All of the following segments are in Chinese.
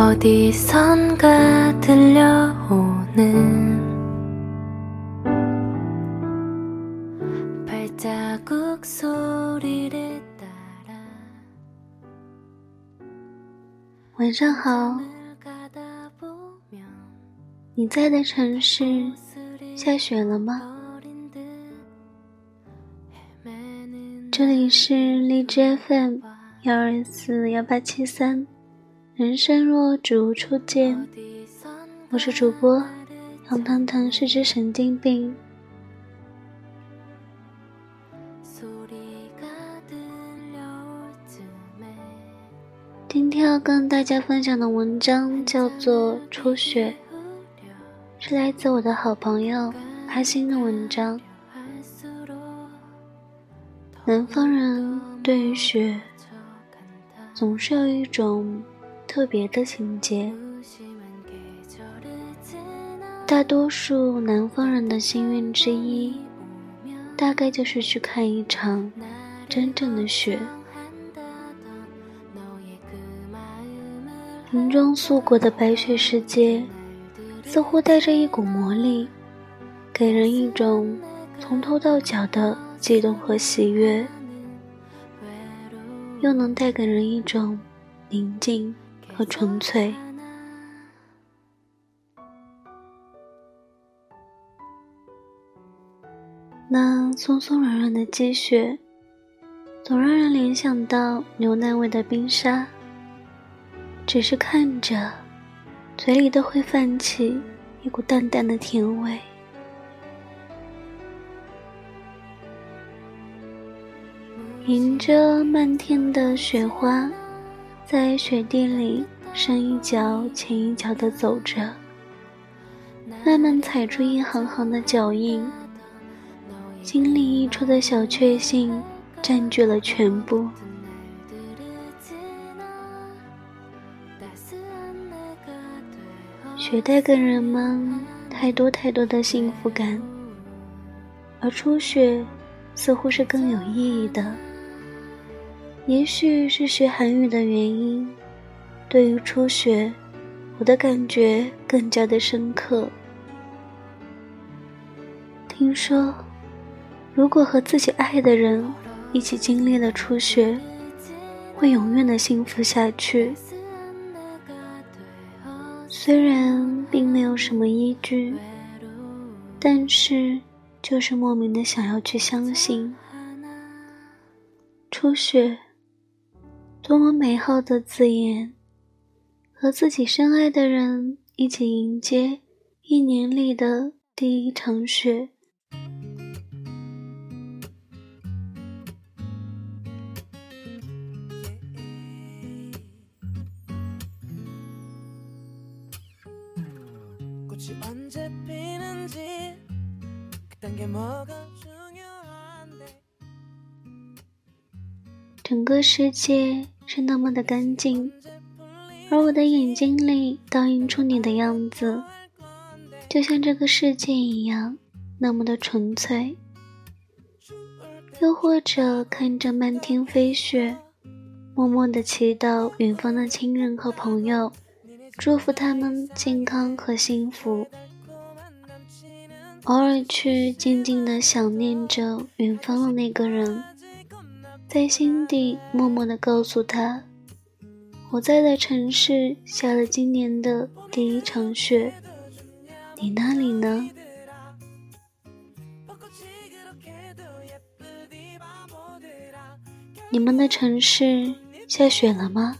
어디선가 들려오는 발자국 소리를 따라 晚上好， 가다 보면 你在的城市下雪了吗？ 어린 듯 헤매는 这里是荔枝 FM 幺二四幺八七三， 人生若只如初见，我是主播杨腾腾，是只神经病。今天要跟大家分享的文章叫做《初雪》，是来自我的好朋友阿星的文章。南方人对于雪，总是有一种特别的情节。大多数南方人的幸运之一大概就是去看一场真正的雪。银装素裹的白雪世界似乎带着一股魔力给人一种从头到脚的悸动和喜悦又能带给人一种宁静。和纯粹。那松松软软的积雪，总让人联想到牛奶味的冰沙。只是看着，嘴里都会泛起一股淡淡的甜味。迎着漫天的雪花，在雪地里深一脚浅一脚的走着慢慢踩出一行行的脚印经历溢出的小确幸占据了全部。学带给人们太多太多的幸福感而初雪似乎是更有意义的。也许是学韩语的原因对于初雪我的感觉更加的深刻。听说如果和自己爱的人一起经历了初雪会永远的幸福下去。虽然并没有什么依据但是就是莫名的想要去相信初雪多么美好的字眼和自己深爱的人一起迎接一年里的第一场雪。整个世界是那么的干净而我的眼睛里倒映出你的样子，就像这个世界一样，那么的纯粹。又或者看着漫天飞雪，默默的祈祷远方的亲人和朋友，祝福他们健康和幸福。偶尔去静静的想念着远方的那个人，在心底默默的告诉他，我在的城市下了今年的第一场雪你那里呢？你们的城市下雪了吗？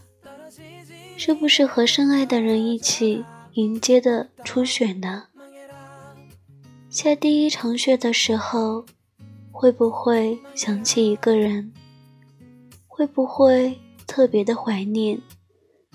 是不是和深爱的人一起迎接的初雪呢？下第一场雪的时候会不会想起一个人？会不会特别的怀念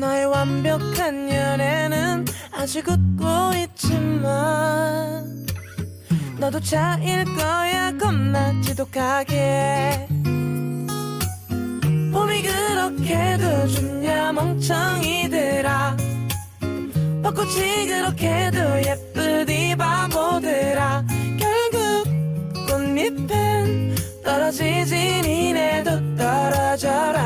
너의 완벽한 연애는 아직 웃고 있지만 너도 차일 거야 겁나 지독하게. 봄이 그렇게도 좋냐 멍청이들아 벚꽃이 그렇게도 예쁘디 바보들아 결국 꽃잎은 떨어지지 니네도 떨어져라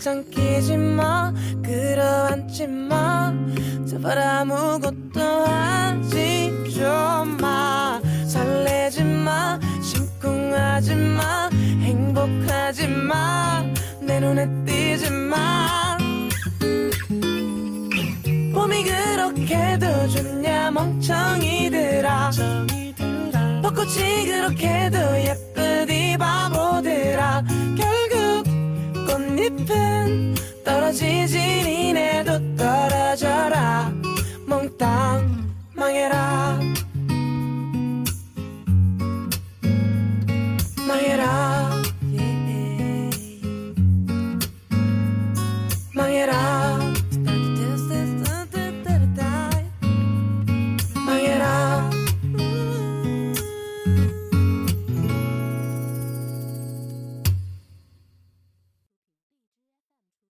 발짱 끼지 마 끌어안지 마. 제발 아무것도 하지 좀마. 설레지 마 심쿵하지 마 행복하지 마내 눈에 띄지 마. 봄이 그렇게도 좋냐 멍청이들아. 벚꽃이 그렇게도 지진이 내도 떨어져라. 몽땅 망해라.